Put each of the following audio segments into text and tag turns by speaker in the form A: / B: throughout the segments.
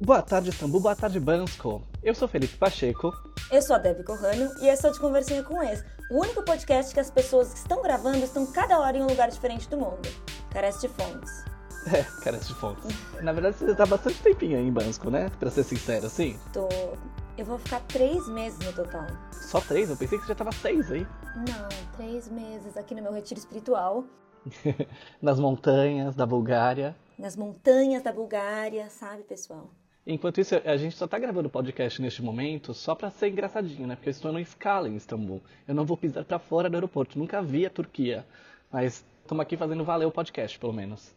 A: Boa tarde, Istambul. Boa tarde, Bansko. Eu sou Felipe Pacheco.
B: Eu sou a Debbie Corrano e esse é o De Conversinha com Ex, o único podcast que as pessoas que estão gravando estão cada hora em um lugar diferente do mundo. Carece de fontes.
A: É, carece de fontes. Na verdade, você tá bastante tempinho aí em Bansko, né? Pra ser sincero, assim.
B: Tô. Eu vou ficar três meses no total.
A: Só três? Eu pensei que você já tava seis aí.
B: Não, três meses aqui no meu retiro espiritual,
A: Nas montanhas da Bulgária.
B: nas montanhas da Bulgária, sabe, pessoal?
A: Enquanto isso, a gente só tá gravando o podcast neste momento só pra ser engraçadinho, né? Porque eu estou numa escala em Istambul. Eu não vou pisar pra fora do aeroporto. Nunca vi a Turquia. Mas estamos aqui fazendo valer o podcast, pelo menos.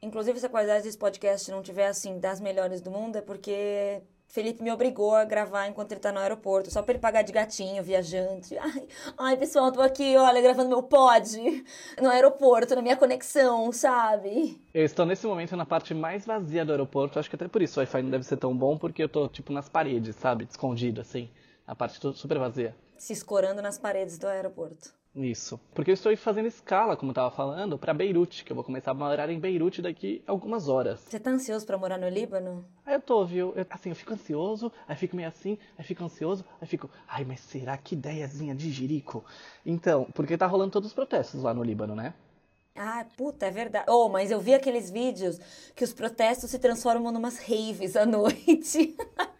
B: Inclusive, se a qualidade desse podcast não tiver, assim, das melhores do mundo, é porque Felipe me obrigou a gravar enquanto ele tá no aeroporto, só pra ele pagar de gatinho, viajante. Ai, ai pessoal, tô aqui, olha, gravando meu pod no aeroporto, na minha conexão, sabe?
A: Eu estou nesse momento na parte mais vazia do aeroporto. Acho que até por isso o Wi-Fi não deve ser tão bom, porque eu tô, tipo, nas paredes, sabe? Escondido, assim. A parte super vazia.
B: Se escorando nas paredes do aeroporto.
A: Isso. Porque eu estou fazendo escala, como eu tava falando, pra Beirute, que eu vou começar a morar em Beirute daqui a algumas horas.
B: Você tá ansioso pra morar no Líbano?
A: Aí eu tô, viu? Eu, assim, eu fico ansioso, aí fico meio assim, aí fico ansioso, aí fico, ai, mas será que ideiazinha de jirico? Então, porque tá rolando todos os protestos lá no Líbano, né?
B: Ah, puta, é verdade. Oh, mas eu vi aqueles vídeos que os protestos se transformam numas raves à noite.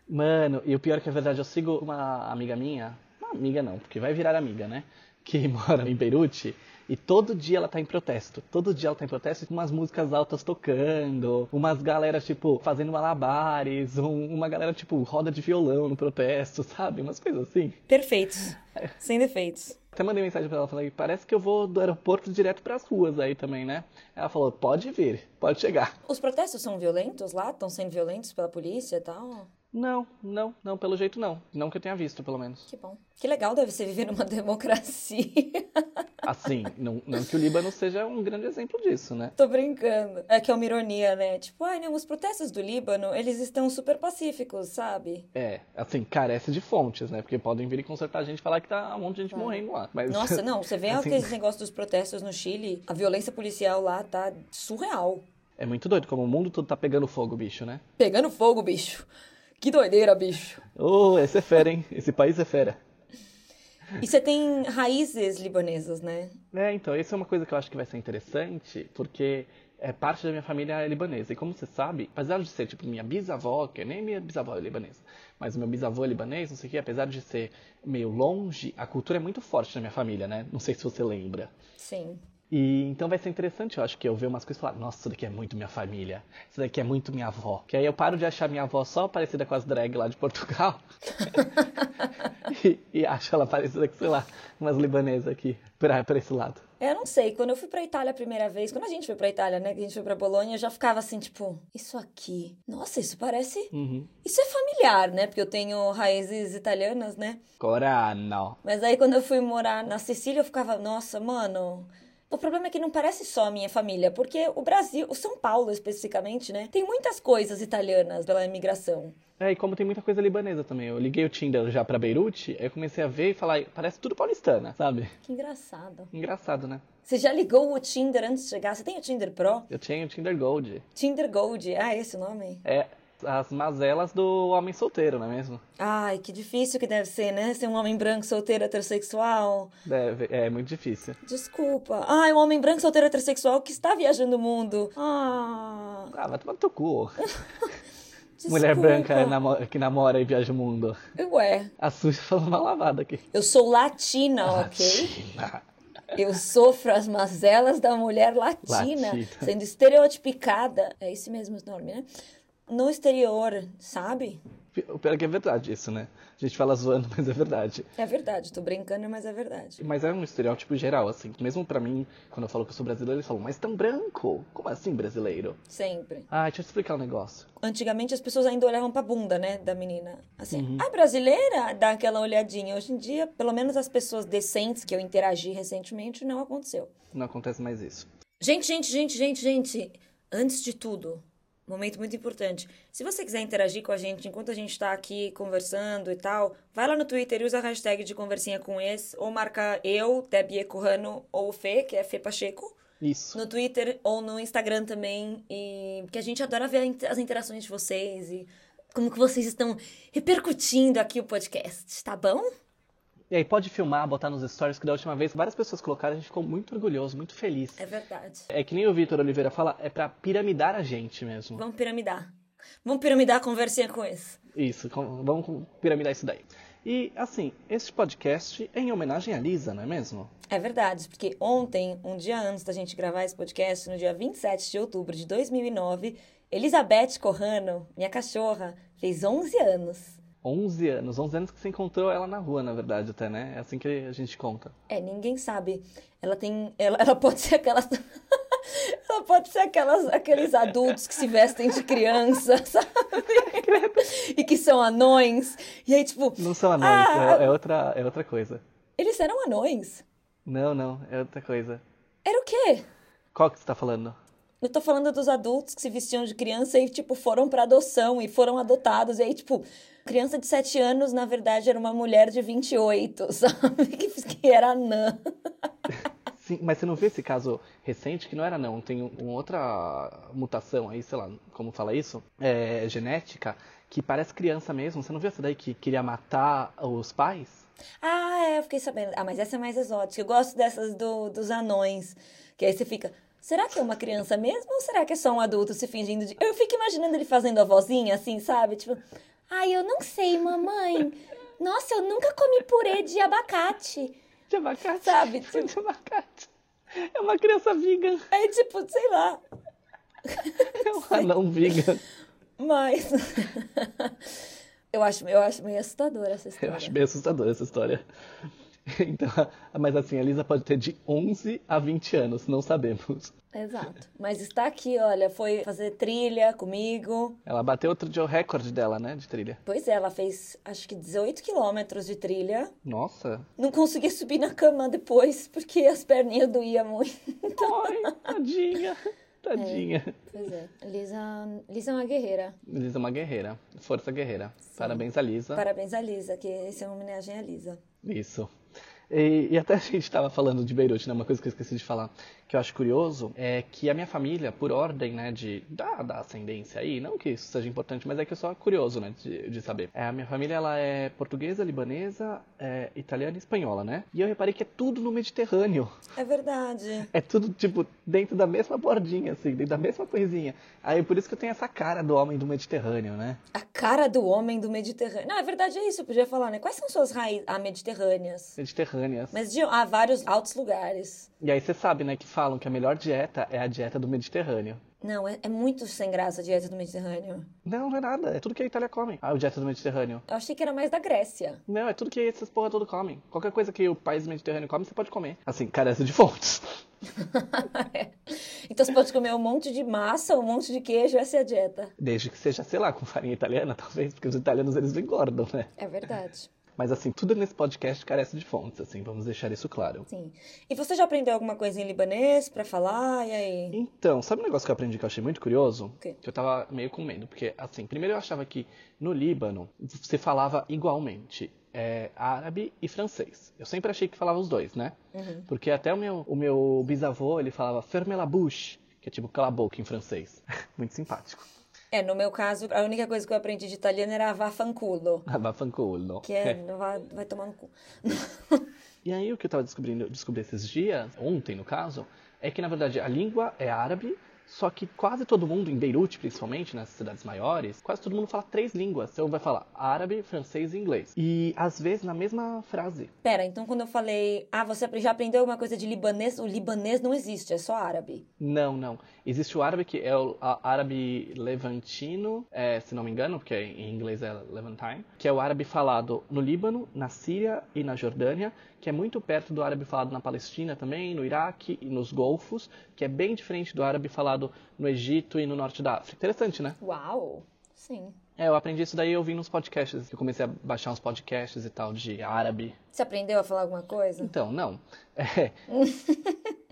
A: Mano, e o pior é que é verdade, eu sigo uma amiga minha, uma amiga não, porque vai virar amiga, né? Que mora em Beirute. E todo dia ela tá em protesto. Todo dia ela tá em protesto com umas músicas altas tocando, umas galeras, tipo, fazendo malabares, um- uma galera, tipo, roda de violão no protesto, sabe? Umas coisas assim.
B: Perfeitos. Sem defeitos.
A: Até mandei mensagem pra ela, falei, parece que eu vou do aeroporto direto pras ruas aí também, né? Ela falou, pode vir, pode chegar.
B: Os protestos são violentos lá? Estão sendo violentos pela polícia e tal?
A: Não, não, não, pelo jeito não. Não que eu tenha visto, pelo menos.
B: Que bom. Que legal deve ser viver numa democracia.
A: Assim, não, não que o Líbano seja um grande exemplo disso, né?
B: Tô brincando. É que é uma ironia, né? Tipo, ai, não, os protestos do Líbano, eles estão super pacíficos, sabe?
A: É, assim, carece de fontes, né? Porque podem vir e consertar a gente e falar que tá um monte de gente morrendo lá. Mas,
B: Nossa, não, você vê
A: assim,
B: aqueles negócios dos protestos no Chile, a violência policial lá tá surreal.
A: É muito doido como o mundo todo tá pegando fogo, bicho, né?
B: Pegando fogo, bicho. Que doideira, bicho.
A: Ô, esse é fera, hein? Esse país é fera.
B: E você tem raízes libanesas, né?
A: É, então, isso é uma coisa que eu acho que vai ser interessante, porque é, parte da minha família é libanesa. E como você sabe, apesar de ser, tipo, minha bisavó, que nem minha bisavó é libanesa, mas o meu bisavô é libanês, não sei o que, apesar de ser meio longe, a cultura é muito forte na minha família, né? Não sei se você lembra.
B: Sim.
A: E então vai ser interessante, eu acho, que eu ver umas coisas e falar, nossa, isso daqui é muito minha família, isso daqui é muito minha avó. Que aí eu paro de achar minha avó só parecida com as drag lá de Portugal. e, e acho ela parecida com, sei lá, umas libanesas aqui, pra, pra esse lado.
B: Eu não sei, quando eu fui pra Itália a primeira vez, quando a gente foi pra Itália, né, que a gente foi pra Bolonha, eu já ficava assim, tipo, isso aqui, nossa, isso parece... Isso é familiar, né, porque eu tenho raízes italianas, né?
A: Corano.
B: Mas aí quando eu fui morar na Sicília, eu ficava, nossa, mano... O problema é que não parece só a minha família, porque o Brasil, o São Paulo especificamente, né, tem muitas coisas italianas pela imigração.
A: É, e como tem muita coisa libanesa também. Eu liguei o Tinder já pra Beirute, aí eu comecei a ver e falar, parece tudo paulistana, sabe?
B: Que engraçado.
A: Engraçado, né?
B: Você já ligou o Tinder antes de chegar? Você tem o Tinder Pro?
A: Eu tinha o Tinder Gold.
B: Tinder Gold, ah, esse o nome?
A: É as mazelas do homem solteiro, não é mesmo?
B: Ai, que difícil que deve ser, né? Ser um homem branco, solteiro, heterossexual.
A: Deve, é muito difícil.
B: Desculpa. Ai, um homem branco, solteiro, heterossexual que está viajando o mundo. Ah.
A: Ah, vai tomar no teu cu. Mulher branca namo- que namora e viaja o mundo.
B: Ué,
A: A Suja falou uma lavada aqui.
B: eu sou latina, ok?
A: China.
B: Eu sofro as mazelas da mulher latina,
A: Latina.
B: sendo estereotipicada. É esse mesmo o nome, né? No exterior, sabe?
A: O pior é que é verdade isso, né? A gente fala zoando, mas é verdade.
B: É verdade, tô brincando, mas é verdade.
A: Mas é um estereótipo geral, assim. Mesmo pra mim, quando eu falo que eu sou brasileiro, eles falam, mas tão branco? Como assim brasileiro?
B: Sempre.
A: Ah, deixa eu te explicar um negócio.
B: Antigamente as pessoas ainda olhavam pra bunda, né, da menina. Assim, a brasileira dá aquela olhadinha. Hoje em dia, pelo menos as pessoas decentes que eu interagi recentemente, não aconteceu.
A: Não acontece mais isso.
B: Gente, gente, gente, gente, gente. Antes de tudo, momento muito importante. Se você quiser interagir com a gente enquanto a gente tá aqui conversando e tal, vai lá no Twitter e usa a hashtag de conversinha com esse, ou marca eu, Debbie Corrano, ou Fê, que é Fê Pacheco.
A: Isso.
B: no Twitter ou no Instagram também. E porque a gente adora ver as interações de vocês e como que vocês estão repercutindo aqui o podcast, tá bom?
A: E aí pode filmar, botar nos stories, que da última vez várias pessoas colocaram, a gente ficou muito orgulhoso, muito feliz.
B: É verdade.
A: É que nem o Vitor Oliveira fala, é pra piramidar a gente mesmo.
B: Vamos piramidar. Vamos piramidar a conversinha com isso.
A: Isso, vamos piramidar isso daí. E assim, este podcast é em homenagem a Lisa, não é mesmo?
B: É verdade, porque ontem, um dia antes da gente gravar esse podcast, no dia 27 de outubro de 2009, Elizabeth Corrano, minha cachorra, fez 11 anos.
A: 11 anos, 11 anos que você encontrou ela na rua, na verdade, até, né? É assim que a gente conta.
B: É, ninguém sabe. Ela tem. Ela, ela pode ser aquelas. ela pode ser aquelas, aqueles adultos que se vestem de criança, sabe? e que são anões. E aí, tipo.
A: Não são anões,
B: Ah!
A: é, é outra, é outra coisa.
B: Eles eram anões.
A: Não, não, é outra coisa.
B: Era o quê?
A: Qual que você tá falando?
B: Eu tô falando dos adultos que se vestiam de criança e, tipo, foram pra adoção e foram adotados. E aí, tipo, criança de 7 anos, na verdade, era uma mulher de 28, sabe? Que, que era anã.
A: Sim, mas você não viu esse caso recente que não era não, tem um- uma outra mutação aí, sei lá, como fala isso, é, genética, que parece criança mesmo. Você não viu essa daí que queria matar os pais?
B: Ah, é, eu fiquei sabendo. Ah, mas essa é mais exótica. Eu gosto dessas do, dos anões. Que aí você fica. Será que é uma criança mesmo ou será que é só um adulto se fingindo de. Eu fico imaginando ele fazendo a vozinha assim, sabe? Tipo, ai, eu não sei, mamãe. Nossa, eu nunca comi purê de abacate.
A: De abacate.
B: Sabe,
A: Foi de abacate. É uma criança vegan.
B: É tipo, sei lá.
A: É um anão vegan.
B: Mas. eu, acho, eu acho meio assustadora essa história.
A: Eu acho bem assustadora essa história. Então, mas assim, a Lisa pode ter de 11 a 20 anos, não sabemos.
B: Exato. Mas está aqui, olha, foi fazer trilha comigo.
A: Ela bateu outro dia o recorde dela, né, de trilha.
B: Pois é, ela fez acho que 18 quilômetros de trilha.
A: Nossa.
B: Não consegui subir na cama depois, porque as perninhas doíam muito.
A: Ai, tadinha. Tadinha.
B: Pois é, Lisa, Lisa é uma guerreira.
A: Lisa é uma guerreira. Força guerreira. Parabéns a Lisa.
B: Parabéns a Lisa, que esse é uma homenagem à Lisa.
A: Isso. E, e até a gente estava falando de Beirute, né? Uma coisa que eu esqueci de falar, que eu acho curioso, é que a minha família, por ordem, né, de, da, da ascendência aí, não que isso seja importante, mas é que eu sou curioso, né, de, de saber. É, a minha família, ela é portuguesa, libanesa, é, italiana e espanhola, né? E eu reparei que é tudo no Mediterrâneo.
B: É verdade.
A: É tudo, tipo, dentro da mesma bordinha, assim, dentro da mesma coisinha. Aí por isso que eu tenho essa cara do homem do Mediterrâneo, né?
B: A cara do homem do Mediterrâneo. Não, é verdade, é isso, eu podia falar, né? Quais são suas raízes? Ah, mediterrâneas.
A: Mediterrâneas.
B: Mas de, há vários altos lugares.
A: E aí você sabe, né, que falam que a melhor dieta é a dieta do Mediterrâneo.
B: Não, é, é muito sem graça a dieta do Mediterrâneo.
A: Não, não é nada. É tudo que a Itália come. Ah, o dieta do Mediterrâneo.
B: Eu achei que era mais da Grécia.
A: Não, é tudo que essas porra todo comem. Qualquer coisa que o país mediterrâneo come, você pode comer. Assim, carece de fontes.
B: Então você pode comer um monte de massa, um monte de queijo, essa é a dieta.
A: Desde que seja, sei lá, com farinha italiana, talvez, porque os italianos eles engordam, né?
B: É verdade.
A: Mas assim, tudo nesse podcast carece de fontes, assim, vamos deixar isso claro.
B: Sim. E você já aprendeu alguma coisa em libanês pra falar? E aí?
A: Então, sabe um negócio que eu aprendi que eu achei muito curioso? Que eu tava meio com medo, porque assim, primeiro eu achava que no Líbano você falava igualmente é, árabe e francês. Eu sempre achei que falava os dois, né? Porque até o meu, o meu bisavô, ele falava ferme la bouche, que é tipo cala a boca em francês. muito simpático.
B: É, no meu caso, a única coisa que eu aprendi de italiano era vaffanculo.
A: Vaffanculo.
B: Que é, vai, vai tomar no cu.
A: E aí o que eu tava descobrindo, descobri esses dias, ontem no caso, é que na verdade a língua é árabe, só que quase todo mundo, em Beirute principalmente, nas cidades maiores, quase todo mundo fala três línguas. Então vai falar árabe, francês e inglês. E às vezes na mesma frase.
B: Pera, então quando eu falei, ah, você já aprendeu alguma coisa de libanês? O libanês não existe, é só árabe.
A: Não, não. Existe o árabe que é o árabe levantino, é, se não me engano, porque em inglês é levantine, que é o árabe falado no Líbano, na Síria e na Jordânia, que é muito perto do árabe falado na Palestina também, no Iraque e nos Golfos, que é bem diferente do árabe falado no Egito e no norte da África. Interessante, né?
B: Uau! Sim.
A: É, eu aprendi isso daí ouvindo uns podcasts. Eu comecei a baixar uns podcasts e tal de árabe.
B: Você aprendeu a falar alguma coisa?
A: Então, não. É.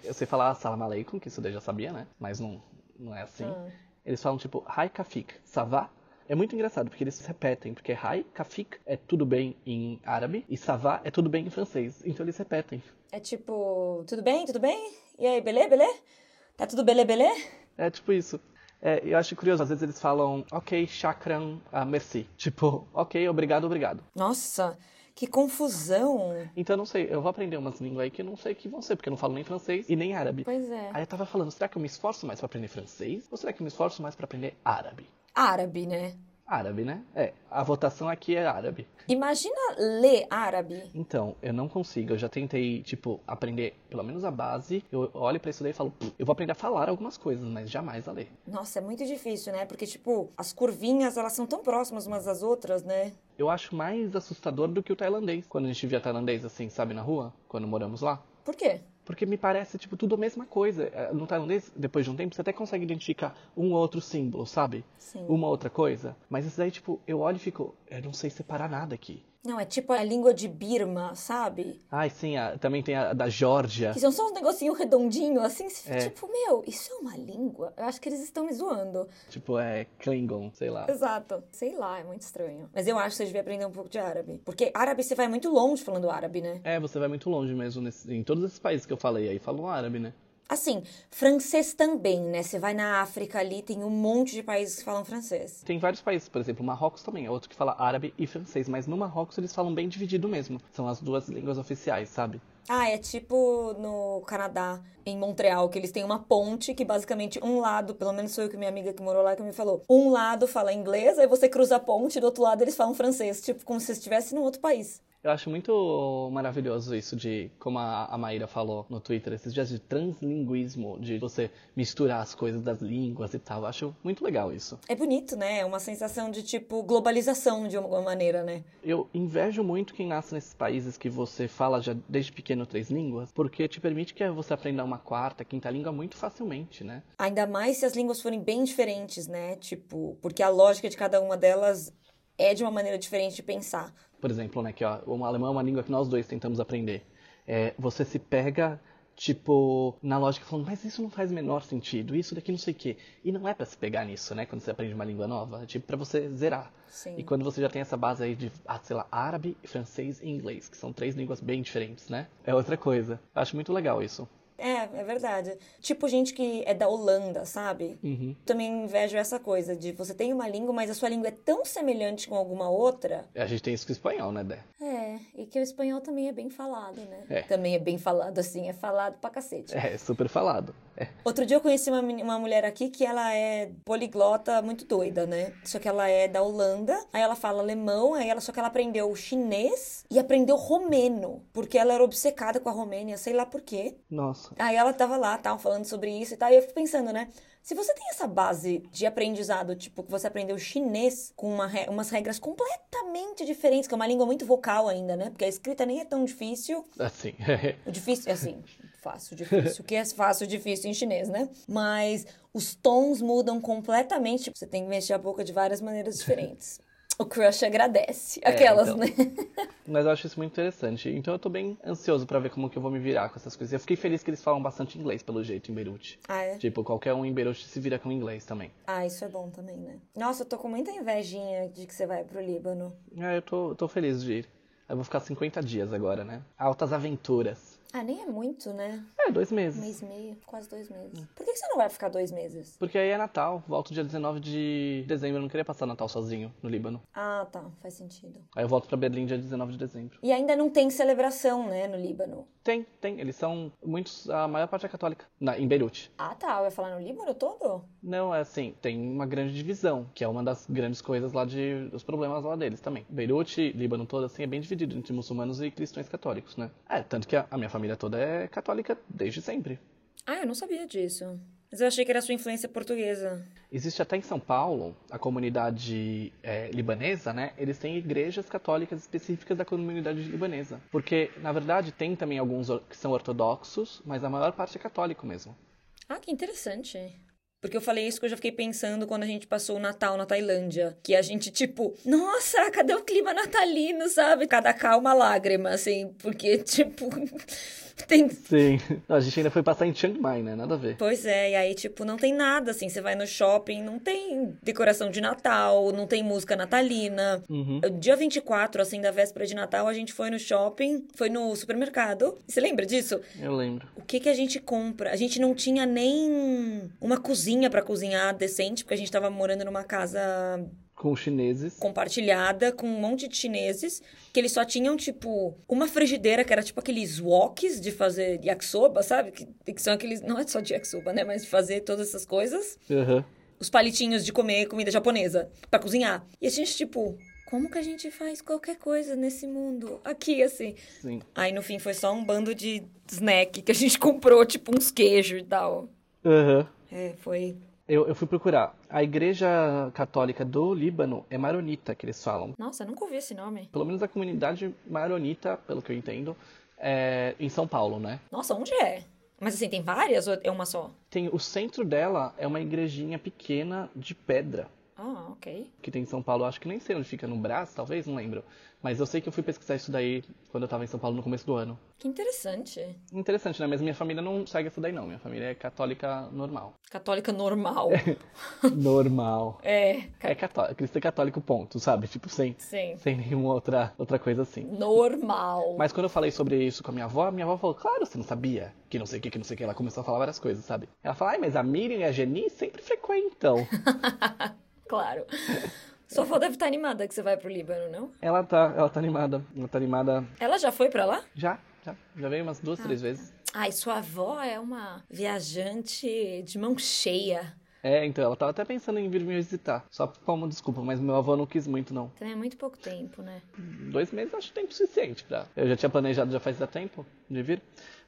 A: eu sei falar salam aleikum, que isso daí eu já sabia, né? Mas não, não é assim. Eles falam tipo, hi kafik, savá. É muito engraçado, porque eles repetem, porque hi kafik é tudo bem em árabe e savá é tudo bem em francês. Então eles repetem.
B: É tipo, tudo bem, tudo bem? E aí, belê, belê? Tá tudo belê, belê?
A: É tipo isso. É, eu acho curioso, às vezes eles falam, ok, chakran, uh, merci. Tipo, ok, obrigado, obrigado.
B: Nossa, que confusão.
A: Então eu não sei, eu vou aprender umas línguas aí que eu não sei que vão ser, porque eu não falo nem francês e nem árabe.
B: Pois é.
A: Aí eu tava falando, será que eu me esforço mais pra aprender francês? Ou será que eu me esforço mais pra aprender árabe?
B: Árabe, né?
A: Árabe, né? É, a votação aqui é árabe.
B: Imagina ler árabe.
A: Então, eu não consigo. Eu já tentei, tipo, aprender pelo menos a base. Eu olho pra isso daí e falo, eu vou aprender a falar algumas coisas, mas jamais a ler.
B: Nossa, é muito difícil, né? Porque, tipo, as curvinhas, elas são tão próximas umas das outras, né?
A: Eu acho mais assustador do que o tailandês. Quando a gente via tailandês assim, sabe, na rua? Quando moramos lá.
B: Por quê?
A: Porque me parece, tipo, tudo a mesma coisa. É, no tailandês, depois de um tempo, você até consegue identificar um ou outro símbolo, sabe?
B: Sim.
A: Uma outra coisa. Mas isso daí, tipo, eu olho e fico, eu não sei separar nada aqui.
B: Não, é tipo a língua de Birma, sabe?
A: Ai, sim, a- também tem a da Geórgia.
B: Que são só uns negocinhos redondinhos, assim.
A: É.
B: Tipo, meu, isso é uma língua? Eu acho que eles estão me zoando.
A: Tipo, é Klingon, sei lá.
B: Exato. Sei lá, é muito estranho. Mas eu acho que você devia aprender um pouco de árabe. Porque árabe você vai muito longe falando árabe, né?
A: É, você vai muito longe mesmo nesse- em todos esses países que eu falei aí, falam árabe, né?
B: Assim, francês também, né? Você vai na África ali, tem um monte de países que falam francês.
A: Tem vários países, por exemplo, Marrocos também é outro que fala árabe e francês, mas no Marrocos eles falam bem dividido mesmo. São as duas línguas oficiais, sabe?
B: Ah, é tipo no Canadá, em Montreal, que eles têm uma ponte que basicamente um lado, pelo menos foi o que minha amiga que morou lá que me falou, um lado fala inglês, aí você cruza a ponte, do outro lado eles falam francês, tipo como se estivesse num outro país.
A: Eu acho muito maravilhoso isso de, como a, Maíra falou no Twitter, esses dias de translinguismo, de você misturar as coisas das línguas e tal. Eu acho muito legal isso.
B: É bonito, né? É uma sensação de tipo globalização de alguma maneira, né?
A: Eu invejo muito quem nasce nesses países que você fala já desde pequeno três línguas, porque te permite que você aprenda uma quarta, quinta língua muito facilmente, né?
B: Ainda mais se as línguas forem bem diferentes, né? Tipo, porque a lógica de cada uma delas é de uma maneira diferente de pensar.
A: Por exemplo, né, que ó, o alemão é uma língua que nós dois tentamos aprender. É, você se pega, tipo, na lógica falando, mas isso não faz o menor sentido, isso daqui não sei o quê. E não é pra se pegar nisso, né, quando você aprende uma língua nova, é tipo pra você zerar.
B: Sim.
A: E quando você já tem essa base aí de, ah, sei lá, árabe, francês e inglês, que são três línguas bem diferentes, né? É outra coisa. Eu acho muito legal isso.
B: É, é verdade. Tipo gente que é da Holanda, sabe?
A: Uhum.
B: Também invejo essa coisa de você tem uma língua, mas a sua língua é tão semelhante com alguma outra.
A: A gente tem isso com o espanhol, né, Dé?
B: É, e que o espanhol também é bem falado, né?
A: É.
B: Também é bem falado, assim, é falado pra cacete.
A: É, super falado. É.
B: Outro dia eu conheci uma, uma mulher aqui que ela é poliglota muito doida, né? Só que ela é da Holanda, aí ela fala alemão, aí ela só que ela aprendeu chinês e aprendeu romeno, porque ela era obcecada com a Romênia, sei lá por quê.
A: Nossa.
B: Aí ela tava lá, tal, falando sobre isso e tal, e eu fico pensando, né? Se você tem essa base de aprendizado, tipo, que você aprendeu chinês com uma re- umas regras completamente diferentes, que é uma língua muito vocal ainda, né? Porque a escrita nem é tão difícil.
A: Assim.
B: O difícil é assim, fácil, difícil. O que é fácil, difícil em chinês, né? Mas os tons mudam completamente. Você tem que mexer a boca de várias maneiras diferentes. O crush agradece. Aquelas,
A: então.
B: né?
A: Mas eu acho isso muito interessante. Então eu tô bem ansioso pra ver como que eu vou me virar com essas coisas. Eu fiquei feliz que eles falam bastante inglês, pelo jeito, em Beirute.
B: Ah, é?
A: Tipo, qualquer um em Beirute se vira com inglês também.
B: Ah, isso é bom também, né? Nossa, eu tô com muita invejinha de que você vai pro Líbano.
A: É, eu tô, tô feliz de ir. Eu vou ficar 50 dias agora, né? Altas aventuras.
B: Ah, nem é muito, né?
A: É, dois
B: Um
A: meses.
B: mês e meio, quase dois meses. Por que que você não vai ficar dois meses?
A: Porque aí é Natal. Volto dia 19 de dezembro. Eu não queria passar Natal sozinho no Líbano.
B: Ah, tá, faz sentido.
A: Aí eu volto pra Berlim dia 19 de dezembro.
B: E ainda não tem celebração, né, no Líbano.
A: Tem, tem. Eles são muitos. A maior parte é católica. Na, em Beirute.
B: Ah, tá, eu ia falar no Líbano todo?
A: Não, é assim, tem uma grande divisão, que é uma das grandes coisas lá de. dos problemas lá deles também. Beirute, Líbano todo, assim, é bem dividido entre muçulmanos e cristãos católicos, né? É, tanto que a, a minha família toda é católica desde sempre.
B: Ah, eu não sabia disso. Mas eu achei que era sua influência portuguesa.
A: Existe até em São Paulo, a comunidade é, libanesa, né? Eles têm igrejas católicas específicas da comunidade libanesa. Porque, na verdade, tem também alguns que são ortodoxos, mas a maior parte é católico mesmo.
B: Ah, que interessante. Porque eu falei isso que eu já fiquei pensando quando a gente passou o Natal na Tailândia. Que a gente, tipo, nossa, cadê o clima natalino, sabe? Cada cá uma lágrima, assim. Porque, tipo, Tem...
A: Sim. Não, a gente ainda foi passar em Chiang Mai, né? Nada a ver.
B: Pois é, e aí, tipo, não tem nada, assim. Você vai no shopping, não tem decoração de Natal, não tem música natalina.
A: Uhum.
B: Dia 24, assim, da véspera de Natal, a gente foi no shopping, foi no supermercado. Você lembra disso?
A: Eu lembro.
B: O que que a gente compra? A gente não tinha nem uma cozinha pra cozinhar decente, porque a gente tava morando numa casa
A: Com chineses.
B: compartilhada com um monte de chineses, que eles só tinham, tipo, uma frigideira que era tipo aqueles woks de fazer yakisoba, sabe? Que, que são aqueles. Não é só de yakisoba, né? Mas de fazer todas essas coisas.
A: Aham.
B: Os palitinhos de comer comida japonesa pra cozinhar. E a gente, tipo, como que a gente faz qualquer coisa nesse mundo? Aqui, assim.
A: Sim.
B: Aí no fim foi só um bando de snack que a gente comprou, tipo uns queijos e tal.
A: Aham.
B: É, foi.
A: Eu, eu fui procurar. A igreja católica do Líbano é maronita, que eles falam.
B: Nossa, nunca ouvi esse nome.
A: Pelo menos a comunidade maronita, pelo que eu entendo, é em São Paulo, né?
B: Nossa, onde é? Mas assim, tem várias ou é uma só?
A: Tem o centro dela é uma igrejinha pequena de pedra
B: Ah, ok.
A: que tem em São Paulo. Acho que nem sei onde fica no Brás, talvez, não lembro. Mas eu sei que eu fui pesquisar isso daí quando eu tava em São Paulo no começo do ano.
B: Que interessante.
A: Interessante, né? Mas minha família não segue essa daí não. Minha família é católica normal.
B: Católica normal.
A: normal.
B: é,
A: É católico, cristã católico ponto, sabe? Tipo, sem,
B: sim.
A: sem nenhuma outra, outra coisa assim.
B: Normal.
A: Mas quando eu falei sobre isso com a minha avó, minha avó falou, claro, você não sabia. Que não sei o que, que não sei o que. Ela começou a falar várias coisas, sabe? Ela falou, ai, mas a Miriam e a Geni sempre frequentam.
B: Claro. Sua avó deve estar animada que você vai pro Líbano, não?
A: ela tá, ela tá animada. Ela tá animada
B: Ela já foi pra lá?
A: já, já. Já veio umas duas, três vezes.
B: Ai, sua avó é uma viajante de mão cheia.
A: É, então, ela tava até pensando em vir me visitar. Só como desculpa, mas meu avô não quis muito, não.
B: Também é muito pouco tempo, né?
A: Dois meses eu acho tempo suficiente pra. Eu já tinha planejado já faz tempo de vir.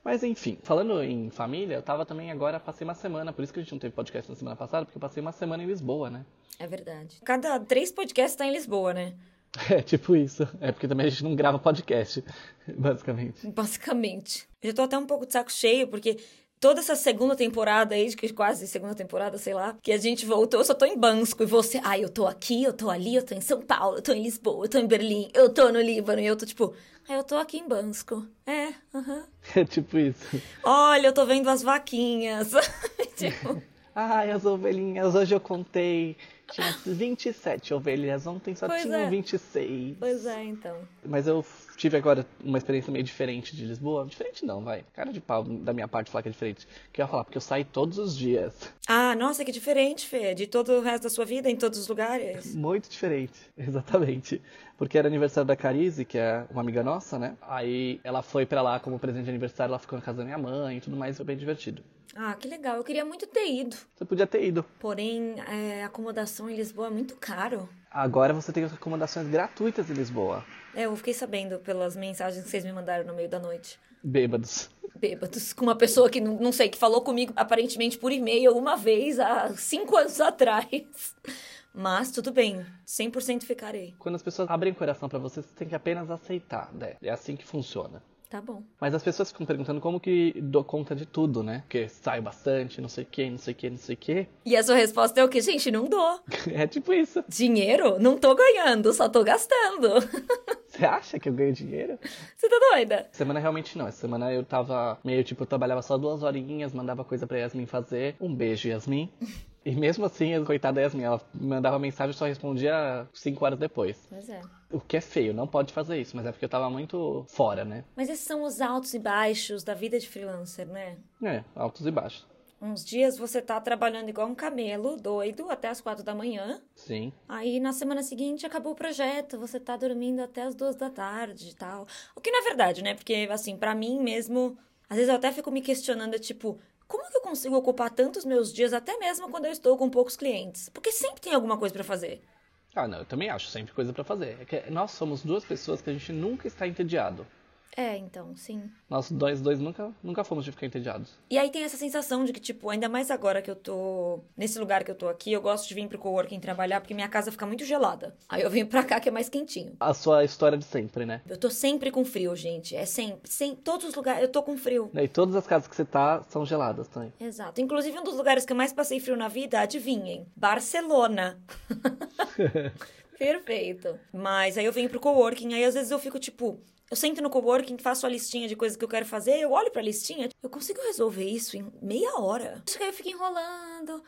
A: Mas enfim, falando em família, eu tava também agora, passei uma semana, por isso que a gente não teve podcast na semana passada, porque eu passei uma semana em Lisboa, né?
B: É verdade. Cada três podcasts tá em Lisboa, né?
A: É, tipo isso. É porque também a gente não grava podcast, basicamente.
B: Basicamente. Eu já tô até um pouco de saco cheio, porque toda essa segunda temporada aí, que quase segunda temporada, sei lá, que a gente voltou, eu só tô em Bansco. E você, ai, eu tô aqui, eu tô ali, eu tô em São Paulo, eu tô em Lisboa, eu tô em Berlim, eu tô no Líbano. E eu tô tipo, ai, eu tô aqui em Bansco. É, aham.
A: É tipo isso.
B: Olha, eu tô vendo as vaquinhas. tipo,
A: Ai, as ovelhinhas, hoje eu contei. Tinha 27 ovelhas, ontem só
B: Pois
A: tinham
B: é.
A: 26.
B: pois é, então.
A: Mas eu tive agora uma experiência meio diferente de Lisboa. Diferente não, vai. Cara de pau da minha parte falar que é diferente. Que eu ia falar, porque eu saí todos os dias.
B: Ah, nossa, que diferente, Fê, de todo o resto da sua vida, em todos os lugares.
A: Muito diferente, exatamente. Porque era aniversário da Carize, que é uma amiga nossa, né? Aí ela foi pra lá como presente de aniversário, ela ficou na casa da minha mãe e tudo mais, foi bem divertido.
B: Ah, que legal, eu queria muito ter ido.
A: Você podia ter ido.
B: Porém, é, a acomodação em Lisboa é muito caro.
A: Agora você tem acomodações gratuitas em Lisboa.
B: É, eu fiquei sabendo pelas mensagens que vocês me mandaram no meio da noite.
A: Bêbados.
B: Bêbados, com uma pessoa que não, sei, que falou comigo aparentemente por e-mail uma vez há cinco anos atrás. Mas tudo bem, 100% ficarei.
A: Quando as pessoas abrem o coração pra você, você tem que apenas aceitar, né? É assim que funciona.
B: Tá bom.
A: Mas as pessoas ficam perguntando como que dou conta de tudo, né? Porque saio bastante, não sei o que, não sei o que, não sei o que.
B: E a sua resposta é o quê? Gente, não dou.
A: É tipo isso.
B: Dinheiro? Não tô ganhando, só tô gastando.
A: Você acha que eu ganho dinheiro?
B: Você tá doida?
A: Semana realmente não. Essa semana eu tava meio tipo, eu trabalhava só duas horinhas, mandava coisa pra Yasmin fazer. Um beijo, Yasmin. E mesmo assim, a coitada Yasmin, ela me mandava mensagem e só respondia cinco horas depois.
B: Pois é.
A: O que é feio, não pode fazer isso, mas é porque eu tava muito fora, né?
B: Mas esses são os altos e baixos da vida de freelancer, né?
A: É, altos e baixos.
B: Uns dias você tá trabalhando igual um camelo, doido, até as quatro da manhã.
A: Sim.
B: Aí na semana seguinte acabou o projeto, você tá dormindo até as duas da tarde e tal. O que não é verdade, né? Porque, assim, pra mim mesmo, às vezes eu até fico me questionando, tipo, como que eu consigo ocupar tantos meus dias, até mesmo quando eu estou com poucos clientes? Porque sempre tem alguma coisa pra fazer.
A: Ah, não, eu também acho sempre coisa pra fazer. É que nós somos duas pessoas que a gente nunca está entediado.
B: É, então, sim.
A: Nós dois, dois nunca, nunca fomos de ficar entediados.
B: E aí tem essa sensação de que, tipo, ainda mais agora que eu tô nesse lugar que eu tô aqui, eu gosto de vir pro coworking trabalhar porque minha casa fica muito gelada. Aí eu venho pra cá que é mais quentinho.
A: A sua história de sempre, né?
B: Eu tô sempre com frio, gente. É sempre, sem todos os lugares eu tô com frio.
A: E todas as casas que você tá são geladas também.
B: Exato. Inclusive, um dos lugares que eu mais passei frio na vida, adivinhem? Barcelona. Perfeito. Mas aí eu venho pro coworking, aí às vezes eu fico tipo, Eu sento no coworking, faço a listinha de coisas que eu quero fazer, eu olho pra listinha, eu consigo resolver isso em meia hora. Acho que aí eu fico enrolando.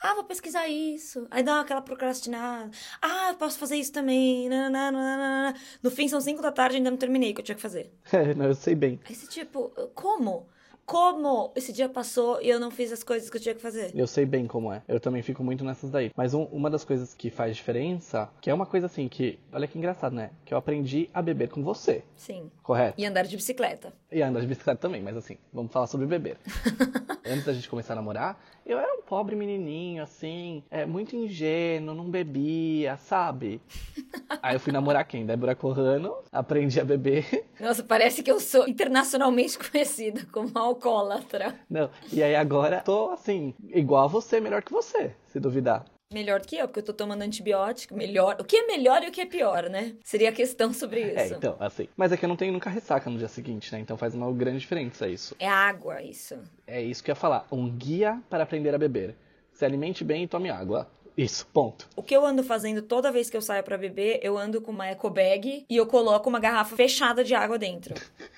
B: Ah, vou pesquisar isso. Aí dá aquela procrastinada. Ah, posso fazer isso também. Nananana. No fim, são cinco da tarde e ainda não terminei o que eu tinha que fazer.
A: É, não, eu sei bem.
B: Aí você, tipo, como? Como esse dia passou e eu não fiz as coisas que eu tinha que fazer?
A: Eu sei bem como é. Eu também fico muito nessas daí. Mas um- uma das coisas que faz diferença, que é uma coisa assim que, olha que engraçado, né? Que eu aprendi a beber com você,
B: Sim.
A: correto?
B: E andar de bicicleta.
A: E andar de bicicleta também, mas assim, vamos falar sobre beber. Antes da gente começar a namorar, eu era um pobre menininho, assim, é, muito ingênuo, não bebia, sabe? Aí eu fui namorar quem? Débora Corrano, aprendi a beber.
B: Nossa, parece que eu sou internacionalmente conhecida como alcoólatra.
A: Não, e aí agora tô assim, igual a você, melhor que você, se duvidar.
B: Melhor do que eu, porque eu tô tomando antibiótico. Melhor. O que é melhor e o que é pior, né? Seria a questão sobre isso.
A: É, então, assim. Mas é que eu não tenho nunca ressaca no dia seguinte, né? Então faz uma grande diferença isso.
B: É água, isso.
A: É isso que eu ia falar. Um guia para aprender a beber. Se alimente bem e tome água. Isso, ponto.
B: O que eu ando fazendo toda vez que eu saio pra beber, eu ando com uma eco bag e eu coloco uma garrafa fechada de água dentro.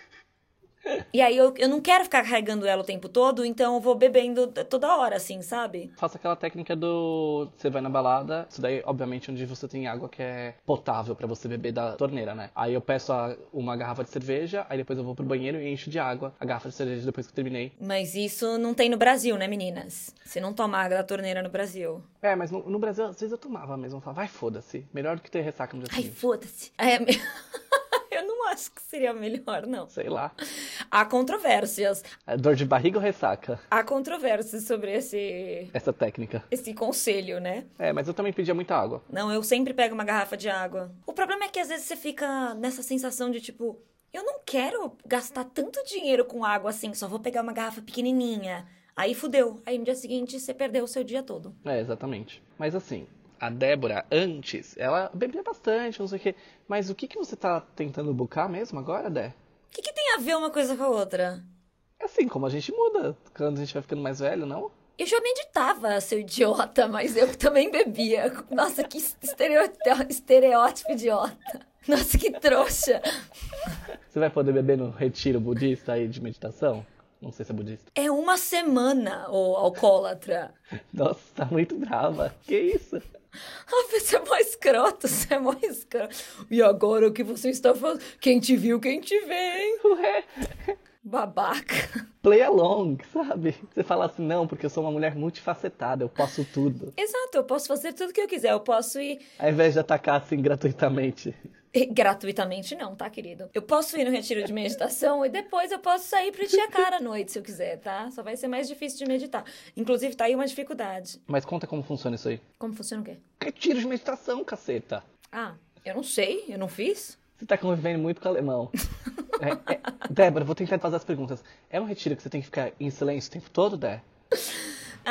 B: E aí eu, eu não quero ficar carregando ela o tempo todo, então eu vou bebendo toda hora, assim, sabe?
A: Faça aquela técnica do. Você vai na balada, isso daí, obviamente, onde você tem água que é potável pra você beber da torneira, né? Aí eu peço a- uma garrafa de cerveja, aí depois eu vou pro banheiro e encho de água a garrafa de cerveja depois que eu terminei.
B: Mas isso não tem no Brasil, né, meninas? Você não toma água da torneira no Brasil.
A: É, mas no, no Brasil, às vezes eu tomava mesmo. Eu falava, vai, foda-se. Melhor do que ter ressaca no dia
B: Ai, foda-se. É eu não acho que seria melhor, não.
A: Sei lá.
B: Há controvérsias.
A: É Dor de barriga ou ressaca?
B: Há controvérsias sobre esse,
A: Essa técnica.
B: esse conselho, né?
A: É, mas eu também pedia muita água.
B: Não, eu sempre pego uma garrafa de água. O problema é que às vezes você fica nessa sensação de tipo, eu não quero gastar tanto dinheiro com água assim, só vou pegar uma garrafa pequenininha. Aí fudeu. Aí no dia seguinte você perdeu o seu dia todo.
A: É, exatamente. Mas assim, a Débora, antes, ela bebia bastante, não sei o quê. Mas o que, que você tá tentando bucar mesmo agora, Dé?
B: O que, que tem a ver uma coisa com a outra?
A: É assim, como a gente muda quando a gente vai ficando mais velho, não?
B: Eu já meditava, seu idiota, mas eu também bebia. Nossa, que estereótipo, estereótipo idiota. Nossa, que trouxa.
A: Você vai poder beber no retiro budista aí de meditação? Não sei se é budista.
B: É uma semana, ô alcoólatra.
A: Nossa, tá muito brava. Que isso?
B: Ah, você é mó escroto, você é mó escroto. E agora o que você está fazendo? Quem te viu, quem te vê, hein?
A: Ué,
B: Babaca.
A: play along, sabe? Você fala assim, não, porque eu sou uma mulher multifacetada, eu posso tudo.
B: Exato, eu posso fazer tudo que eu quiser. Eu posso ir.
A: Ao invés de atacar assim gratuitamente.
B: Gratuitamente não, tá, querido? Eu posso ir no retiro de meditação e depois eu posso sair pra encher a cara à noite, se eu quiser, tá? Só vai ser mais difícil de meditar. Inclusive, tá aí uma dificuldade.
A: Mas conta como funciona isso aí.
B: Como funciona o quê?
A: Retiro de meditação, caceta.
B: Ah, eu não sei, eu não fiz.
A: Você tá convivendo muito com o alemão. É, é, Débora, vou tentar fazer as perguntas. É um retiro que você tem que ficar em silêncio o tempo todo, Dé?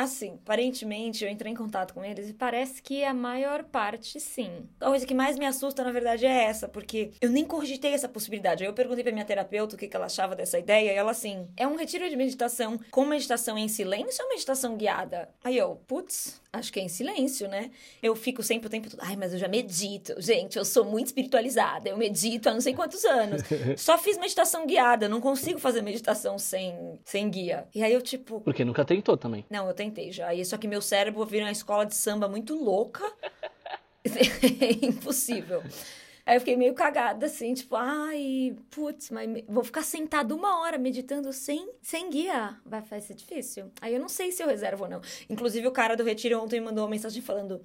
B: Assim, aparentemente eu entrei em contato com eles e parece que a maior parte sim. A coisa que mais me assusta, na verdade, é essa, porque eu nem cogitei essa possibilidade. Eu perguntei pra minha terapeuta o que, que ela achava dessa ideia, e ela assim: é um retiro de meditação com meditação em silêncio ou meditação guiada? Aí eu, putz, acho que é em silêncio, né? Eu fico sempre o tempo todo, ai, mas eu já medito. Gente, eu sou muito espiritualizada, eu medito há não sei quantos anos. Só fiz meditação guiada, não consigo fazer meditação sem, sem guia. E aí eu, tipo,
A: Porque nunca tentou também.
B: não, eu tentei já. Só que meu cérebro vira uma escola de samba muito louca. é impossível. Aí eu fiquei meio cagada, assim, tipo, ai, putz, mas vou ficar sentado uma hora meditando sem, sem guia. Vai, vai ser difícil. Aí eu não sei se eu reservo ou não. Inclusive, o cara do retiro ontem me mandou uma mensagem falando: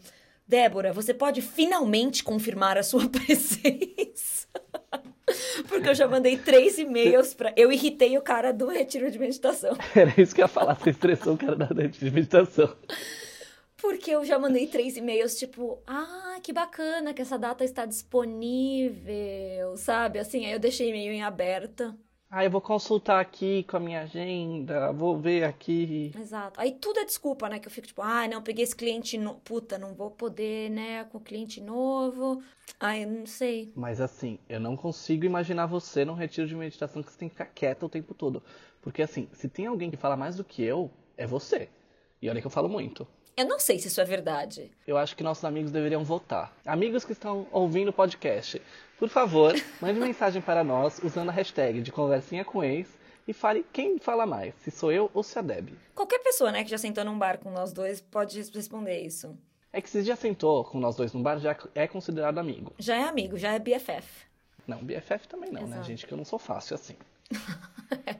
B: Débora, você pode finalmente confirmar a sua presença. Porque eu já mandei três e-mails pra. Eu irritei o cara do retiro de meditação.
A: Era isso que eu ia falar, você estressou o cara da noite de meditação.
B: Porque eu já mandei três e-mails, tipo, ah, que bacana que essa data está disponível, sabe? Assim, aí eu deixei e-mail em aberta.
A: Ah, eu vou consultar aqui com a minha agenda, vou ver aqui.
B: Exato. Aí tudo é desculpa, né? Que eu fico tipo, ah, não, peguei esse cliente no... Puta, não vou poder, né? Com o cliente novo. Ai, eu não sei.
A: Mas assim, eu não consigo imaginar você num retiro de meditação que você tem que ficar quieta o tempo todo. Porque assim, se tem alguém que fala mais do que eu, é você. E olha que eu falo muito.
B: Eu não sei se isso é verdade.
A: Eu acho que nossos amigos deveriam votar. Amigos que estão ouvindo o podcast, por favor, mande mensagem para nós usando a hashtag de conversinha com ex e fale quem fala mais, se sou eu ou se é a Deb.
B: Qualquer pessoa, né, que já sentou num bar com nós dois pode responder isso.
A: É que se já sentou com nós dois num bar, já é considerado amigo.
B: Já é amigo, já é BFF.
A: Não, BFF também não, né,
B: Exato.
A: gente? Que eu não sou fácil assim.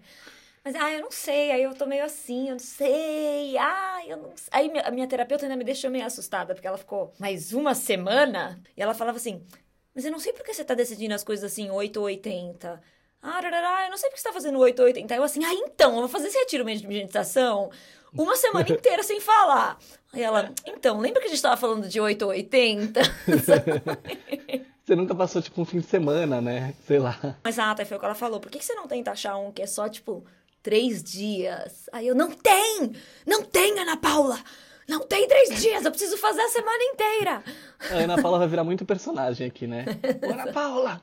B: Mas, ah, eu não sei, aí eu tô meio assim, eu não sei, ah, eu não sei. Aí a minha terapeuta ainda me deixou meio assustada, porque ela ficou mais uma semana e ela falava assim, mas eu não sei por que você tá decidindo as coisas assim, 8 ou 80. Ah, rarará, eu não sei por que você tá fazendo 8 ou 80. Aí eu assim, ah, então, eu vou fazer esse retiro de meditação uma semana inteira sem falar. Aí ela, então, lembra que a gente tava falando de 8 ou 80?
A: Você nunca passou, tipo, um fim de semana, né? Sei lá.
B: Mas a Ata foi o que ela falou. Por que que você não tenta achar um que é só, tipo, três dias? Aí eu, não tem! Não tem, Ana Paula! Não tem três dias, eu preciso fazer a semana inteira.
A: A Ana Paula vai virar muito personagem aqui, né? Ana Paula!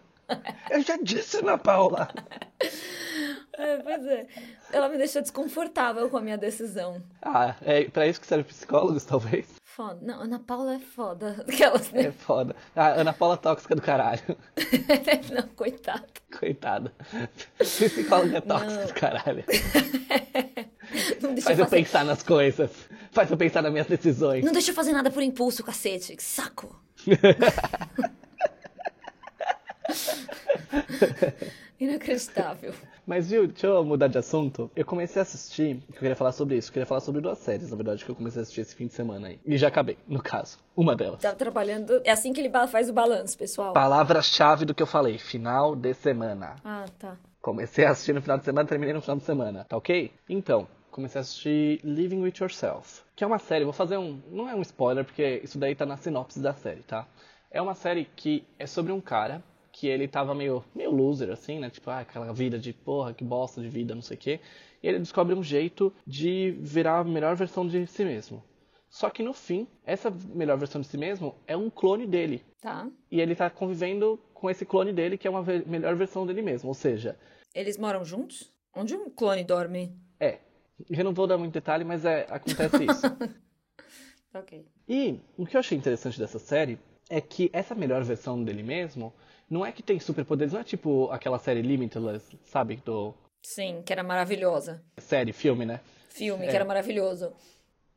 A: Eu já disse, Ana Paula!
B: É, pois é. Ela me deixou desconfortável com a minha decisão.
A: Ah, é pra isso que serve psicólogos, talvez?
B: Foda. Não, Ana Paula é foda. Aquelas,
A: É
B: né?
A: foda. Ah, Ana Paula tóxica do caralho.
B: não, coitada.
A: Coitada. Psicóloga tóxica do caralho.
B: Não deixa,
A: Faz
B: eu
A: eu
B: fazer,
A: pensar nas coisas. Faz eu pensar nas minhas decisões.
B: não deixa eu fazer nada por impulso, cacete. Que saco. Inacreditável.
A: Mas viu, deixa eu mudar de assunto. Eu comecei a assistir, eu queria falar sobre isso. Eu queria falar sobre duas séries, na verdade, que eu comecei a assistir esse fim de semana aí. E já acabei, no caso. Uma delas.
B: Tá trabalhando. É assim que ele faz o balanço, pessoal.
A: Palavra-chave do que eu falei, final de semana.
B: Ah, tá.
A: Comecei a assistir no final de semana, terminei no final de semana, tá ok? Então, comecei a assistir Living With Yourself, que é uma série, vou fazer um, não é um spoiler, porque isso daí tá na sinopse da série, tá? É uma série que é sobre um cara que ele tava meio, meio loser, assim, né? Tipo, ah, aquela vida de porra, que bosta de vida, não sei o quê. E ele descobre um jeito de virar a melhor versão de si mesmo. Só que no fim, essa melhor versão de si mesmo é um clone dele.
B: Tá.
A: E ele tá convivendo com esse clone dele, que é uma ve- melhor versão dele mesmo. Ou seja,
B: Eles moram juntos? Onde um clone dorme?
A: é. Eu não vou dar muito detalhe, mas é, acontece isso.
B: Ok.
A: E o que eu achei interessante dessa série é que essa melhor versão dele mesmo não é que tem superpoderes, não é tipo aquela série Limitless, sabe? Do
B: Sim, que era maravilhosa.
A: série, filme, né?
B: Filme,
A: É.
B: que era maravilhoso.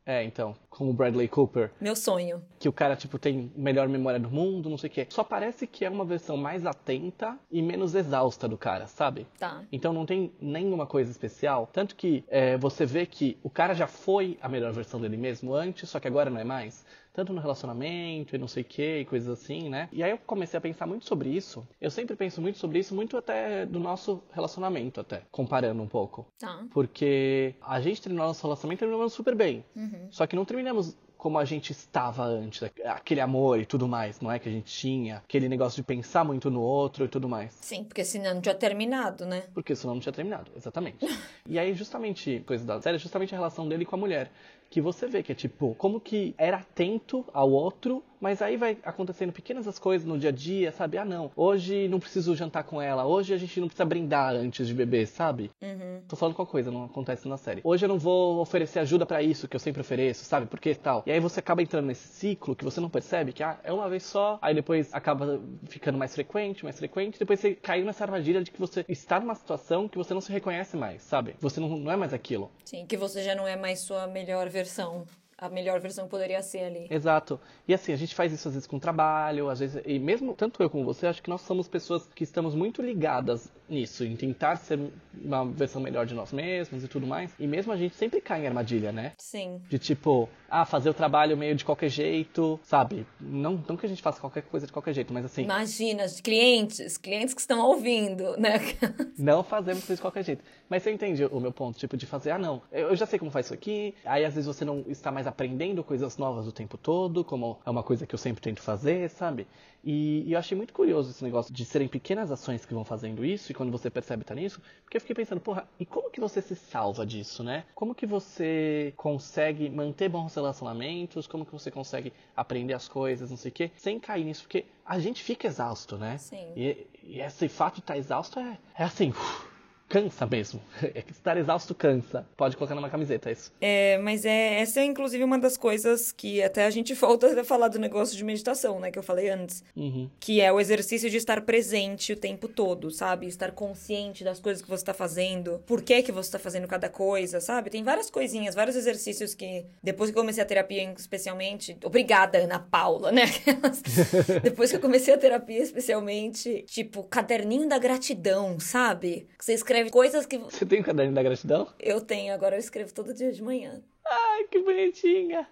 A: É, então, com o Bradley Cooper,
B: Meu sonho.
A: que o cara, tipo, tem melhor memória do mundo, não sei o quê. Só parece que é uma versão mais atenta e menos exausta do cara, sabe?
B: Tá.
A: Então não tem nenhuma coisa especial. Tanto que é, você vê que o cara já foi a melhor versão dele mesmo antes, só que agora não é mais. Tanto no relacionamento e não sei o que, e coisas assim, né? E aí eu comecei a pensar muito sobre isso. Eu sempre penso muito sobre isso, muito até do nosso relacionamento, até, comparando um pouco.
B: Tá.
A: Porque a gente terminou nosso relacionamento e terminamos super bem.
B: Uhum.
A: Só que não terminamos como a gente estava antes, aquele amor e tudo mais, não é que a gente tinha, aquele negócio de pensar muito no outro e tudo mais.
B: Sim, porque senão não tinha terminado, né?
A: Porque senão não tinha terminado, exatamente. e aí, justamente, coisa da série, é justamente a relação dele com a mulher. Que você vê que é tipo, como que era atento ao outro, mas aí vai acontecendo pequenas as coisas no dia a dia, sabe? Ah, não, hoje não preciso jantar com ela, hoje a gente não precisa brindar antes de beber, sabe?
B: Uhum.
A: Tô falando qual coisa, não acontece na série. Hoje eu não vou oferecer ajuda pra isso que eu sempre ofereço, sabe? Por que tal? E aí você acaba entrando nesse ciclo que você não percebe que ah, é uma vez só, aí depois acaba ficando mais frequente, mais frequente, depois você caiu nessa armadilha de que você está numa situação que você não se reconhece mais, sabe? Você não, não é mais aquilo.
B: Sim, que você já não é mais sua melhor versão. A melhor versão poderia ser ali.
A: Exato. E assim, a gente faz isso às vezes com trabalho, às vezes. E mesmo tanto eu como você, acho que nós somos pessoas que estamos muito ligadas nisso, em tentar ser uma versão melhor de nós mesmos e tudo mais. E mesmo a gente sempre cai em armadilha, né?
B: Sim.
A: De tipo, ah, fazer o trabalho meio de qualquer jeito, sabe? Não, não que a gente faça qualquer coisa de qualquer jeito, mas assim,
B: Imagina, clientes, clientes que estão ouvindo, né?
A: não fazemos isso de qualquer jeito. Mas você entende o meu ponto, tipo, de fazer, ah, não, eu já sei como faz isso aqui, aí às vezes você não está mais aprendendo coisas novas o tempo todo, como é uma coisa que eu sempre tento fazer, sabe? E, e eu achei muito curioso esse negócio de serem pequenas ações que vão fazendo isso, e quando você percebe estar nisso, porque eu fiquei pensando, porra, e como que você se salva disso, né? Como que você consegue manter bons relacionamentos, como que você consegue aprender as coisas, não sei o quê, sem cair nisso, porque a gente fica exausto, né?
B: Sim.
A: E, e esse fato de estar exausto é, é assim, uf, cansa mesmo. É que estar exausto cansa. Pode colocar numa camiseta isso.
B: É, mas é essa é inclusive uma das coisas que até a gente volta a falar do negócio de meditação, né, que eu falei antes,
A: Uhum.
B: que é o exercício de estar presente o tempo todo, sabe? Estar consciente das coisas que você tá fazendo, por que que você tá fazendo cada coisa, sabe? Tem várias coisinhas, vários exercícios que depois que eu comecei a terapia, especialmente, obrigada Ana Paula, né? depois que eu comecei a terapia, especialmente, tipo, caderninho da gratidão, sabe? Que você escreve coisas que
A: Você tem o caderno da gratidão?
B: eu tenho, agora eu escrevo todo dia de manhã.
A: Ai, que bonitinha.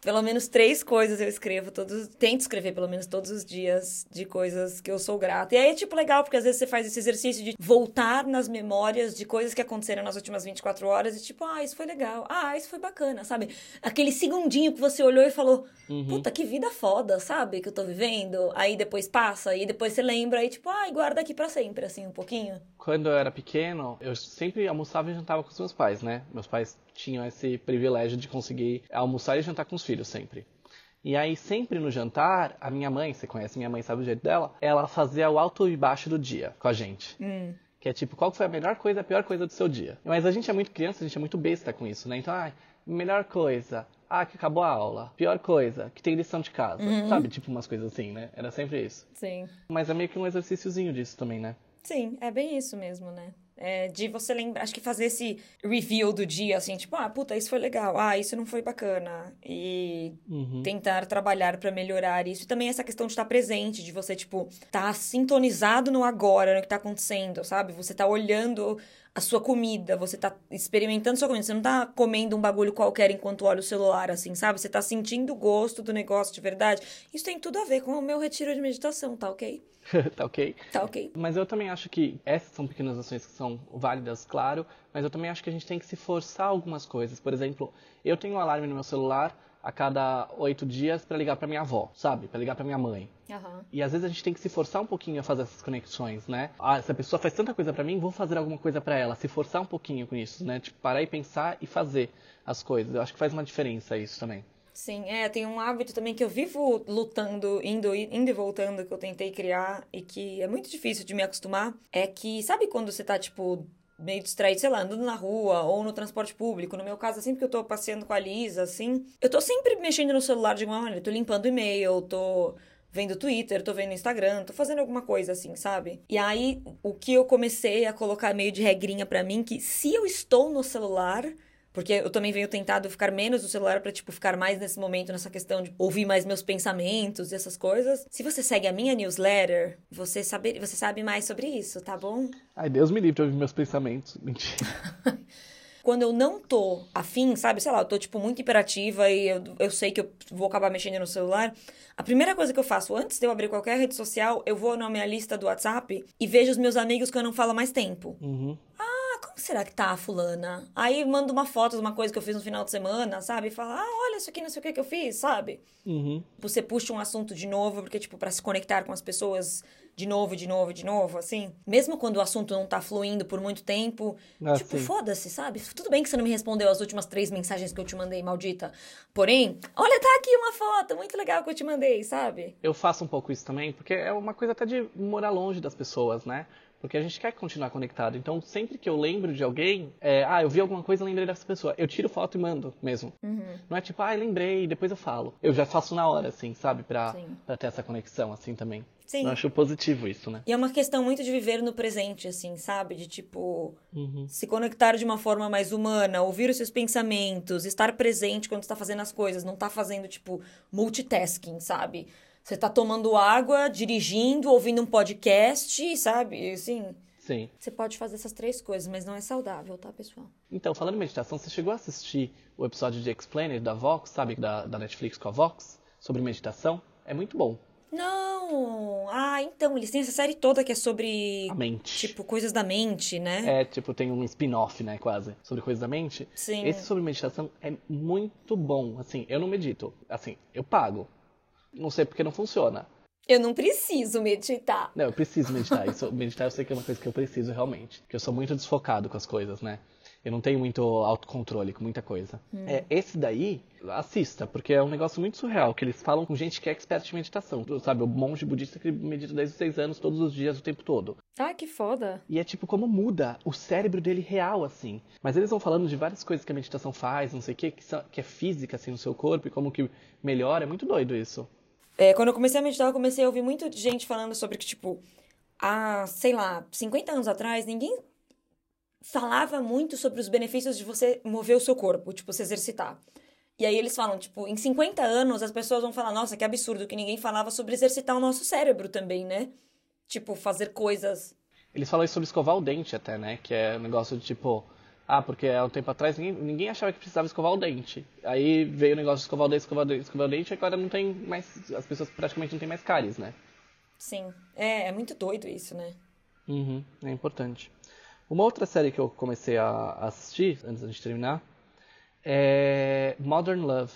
B: Pelo menos três coisas eu escrevo todos. Tento escrever pelo menos todos os dias de coisas que eu sou grata. E aí é tipo legal, porque às vezes você faz esse exercício de voltar nas memórias de coisas que aconteceram nas últimas 24 horas e tipo, ah, isso foi legal. Ah, isso foi bacana, sabe? Aquele segundinho que você olhou e falou, puta, que vida foda, sabe? Que eu tô vivendo. Aí depois passa, e depois você lembra e tipo, ah, guarda aqui pra sempre, assim, um pouquinho.
A: Quando eu era pequeno, eu sempre almoçava e jantava com os meus pais, né? Meus pais tinham esse privilégio de conseguir almoçar e jantar com os filhos sempre. E aí, sempre no jantar, a minha mãe, você conhece minha mãe, sabe o jeito dela? Ela fazia o alto e baixo do dia com a gente. Que é tipo, qual foi a melhor coisa, a pior coisa do seu dia. Mas a gente é muito criança, a gente é muito besta com isso, né? Então, ah, melhor coisa, ah, que acabou a aula. Pior coisa, que tem lição de casa. Sabe? Tipo umas coisas assim, né? Era sempre isso.
B: Sim.
A: Mas é meio que um exercíciozinho disso também, né?
B: Sim, é bem isso mesmo, né? É de você lembrar, acho que fazer esse review do dia, assim, tipo, ah, puta, isso foi legal, ah, isso não foi bacana. E
A: Uhum.
B: tentar trabalhar pra melhorar isso. E também essa questão de estar presente, de você, tipo, tá sintonizado no agora, no que tá acontecendo, sabe? Você tá olhando a sua comida, você tá experimentando sua comida, você não tá comendo um bagulho qualquer enquanto olha o celular, assim, sabe? Você tá sentindo o gosto do negócio de verdade. Isso tem tudo a ver com o meu retiro de meditação, tá ok?
A: tá ok?
B: Tá ok.
A: Mas eu também acho que essas são pequenas ações que são válidas, claro, mas eu também acho que a gente tem que se forçar algumas coisas. Por exemplo, eu tenho um alarme no meu celular a cada oito dias para ligar para minha avó, sabe? Para ligar para minha mãe.
B: Aham.
A: E às vezes a gente tem que se forçar um pouquinho a fazer essas conexões, né? Ah, essa pessoa faz tanta coisa pra mim, vou fazer alguma coisa pra ela. Se forçar um pouquinho com isso, né? Tipo, parar e pensar e fazer as coisas. Eu acho que faz uma diferença isso também.
B: Sim, é, tem um hábito também que eu vivo lutando, indo, indo e voltando, que eu tentei criar e que é muito difícil de me acostumar. É que, sabe quando você tá, tipo, meio distraído, sei lá, andando na rua ou no transporte público? No meu caso, sempre que eu tô passeando com a Lisa, assim, eu tô sempre mexendo no celular de alguma maneira. Tô limpando e-mail, tô vendo Twitter, tô vendo Instagram, tô fazendo alguma coisa assim, sabe? E aí, o que eu comecei a colocar meio de regrinha pra mim, que se eu estou no celular, porque eu também venho tentado ficar menos no celular pra, tipo, ficar mais nesse momento, nessa questão de ouvir mais meus pensamentos e essas coisas. Se você segue a minha newsletter, você sabe, você sabe mais sobre isso, tá bom?
A: Ai, Deus me livre de ouvir meus pensamentos. Mentira.
B: Quando eu não tô afim, sabe? Sei lá, eu tô, tipo, muito imperativa e eu, eu sei que eu vou acabar mexendo no celular. A primeira coisa que eu faço antes de eu abrir qualquer rede social, eu vou na minha lista do WhatsApp e vejo os meus amigos que eu não falo mais tempo.
A: Uhum.
B: Ah, como será que tá a fulana? Aí mando uma foto de uma coisa que eu fiz no final de semana, sabe? E fala, ah, olha isso aqui, não sei o que que eu fiz, sabe?
A: Uhum.
B: Você puxa um assunto de novo, porque, tipo, pra se conectar com as pessoas de novo, de novo, de novo, assim. Mesmo quando o assunto não tá fluindo por muito tempo,
A: Ah,
B: tipo, foda-se, sabe? Tudo bem que você não me respondeu as últimas três mensagens que eu te mandei, maldita. Porém, olha, tá aqui uma foto muito legal que eu te mandei, sabe?
A: Eu faço um pouco isso também, porque é uma coisa até de morar longe das pessoas, né? Porque a gente quer continuar conectado. Então, sempre que eu lembro de alguém, é, ah, eu vi alguma coisa, lembrei dessa pessoa. Eu tiro foto e mando mesmo. Não é tipo, ah, lembrei, depois eu falo. Eu já faço na hora, assim, sabe? Pra,
B: Sim.
A: pra ter essa conexão, assim, também.
B: Sim.
A: Eu acho positivo isso, né?
B: E é uma questão muito de viver no presente, assim, sabe? De tipo,
A: Uhum.
B: se conectar de uma forma mais humana, ouvir os seus pensamentos, estar presente quando está fazendo as coisas, não tá fazendo, tipo, multitasking, sabe? Você tá tomando água, dirigindo, ouvindo um podcast, sabe? Assim,
A: Sim.
B: você pode fazer essas três coisas, mas não é saudável, tá, pessoal?
A: Então, falando em meditação, você chegou a assistir o episódio de Explainer da Vox, sabe? Da, da Netflix com a Vox, sobre meditação? É muito bom.
B: Não! Ah, então, eles têm essa série toda que é sobre,
A: A mente.
B: tipo, coisas da mente, né?
A: É, tipo, tem um spin-off, né, quase, sobre coisas da mente.
B: Sim.
A: Esse sobre meditação é muito bom. Assim, eu não medito. Assim, eu pago. Não sei porque não funciona.
B: Eu não preciso meditar.
A: Não, eu preciso meditar. Isso, meditar eu sei que é uma coisa que eu preciso realmente. Porque eu sou muito desfocado com as coisas, né? Eu não tenho muito autocontrole com muita coisa. É, esse daí, assista, porque é um negócio muito surreal, que eles falam com gente que é expert em meditação. Sabe, o monge budista que medita desde os seis anos, todos os dias, o tempo todo.
C: Ah, que foda.
A: E é tipo como muda o cérebro dele real, assim. Mas eles vão falando de várias coisas que a meditação faz, não sei o que, que, são- que é física, assim, no seu corpo e como que melhora. É muito doido isso.
B: É, quando eu comecei a meditar, eu comecei a ouvir muita gente falando sobre que, tipo, há, sei lá, 50 anos atrás, ninguém falava muito sobre os benefícios de você mover o seu corpo, tipo, se exercitar. E aí eles falam, tipo, em 50 anos as pessoas vão falar, nossa, que absurdo, que ninguém falava sobre exercitar o nosso cérebro também, né? Tipo, fazer coisas.
A: Eles falam isso sobre escovar o dente até, né? Que é um negócio de tipo. Ah, porque há um tempo atrás ninguém, ninguém achava que precisava escovar o dente. Aí veio o negócio de escovar o dente, escovar o dente, escovar o dente, e agora não tem mais. As pessoas praticamente não têm mais cáries, né?
B: Sim. É, é muito doido isso, né?
A: Uhum, é importante. Uma outra série que eu comecei a assistir, antes gente terminar, é Modern Love.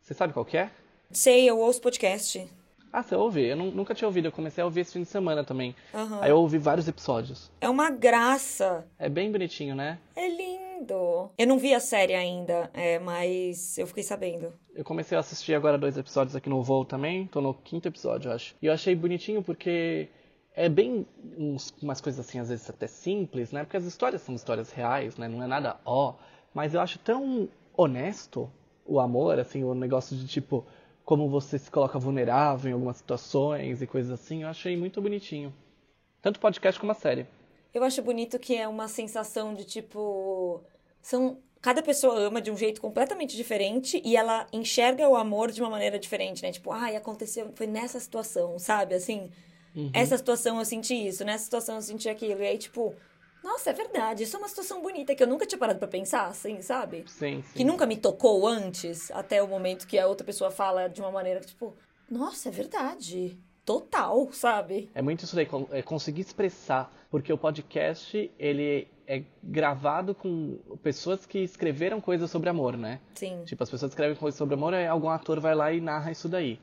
A: Você sabe qual que é?
B: Sei, eu ouço podcast.
A: Ah, você ouve? Eu nu- nunca tinha ouvido, eu comecei a ouvir esse fim de semana também.
B: Aham.
A: Aí eu ouvi vários episódios.
B: É uma graça.
A: É bem bonitinho, né?
B: É lindo. Eu não vi a série ainda, é, mas eu fiquei sabendo.
A: Eu comecei a assistir agora dois episódios aqui no voo também. Tô no quinto episódio, eu acho. E eu achei bonitinho porque é bem uns- umas coisas assim, às vezes até simples, né? Porque as histórias são histórias reais, né? Não é nada ó. Mas eu acho tão honesto o amor, assim, o negócio de tipo, como você se coloca vulnerável em algumas situações e coisas assim. Eu achei muito bonitinho. Tanto podcast como a série.
B: Eu acho bonito que é uma sensação de tipo. São. Cada pessoa ama de um jeito completamente diferente e ela enxerga o amor de uma maneira diferente, né? Tipo, ai, aconteceu, foi nessa situação, sabe? Assim, essa situação eu senti isso, nessa situação eu senti aquilo. E aí, tipo, nossa, é verdade, isso é uma situação bonita que eu nunca tinha parado pra pensar, assim, sabe?
A: Sim, sim.
B: Que nunca me tocou antes, até o momento que a outra pessoa fala de uma maneira que, tipo, nossa, é verdade. Total, sabe?
A: É muito isso daí, é conseguir expressar, porque o podcast, ele é gravado com pessoas que escreveram coisas sobre amor, né?
B: Sim.
A: Tipo, as pessoas escrevem coisas sobre amor, aí algum ator vai lá e narra isso daí.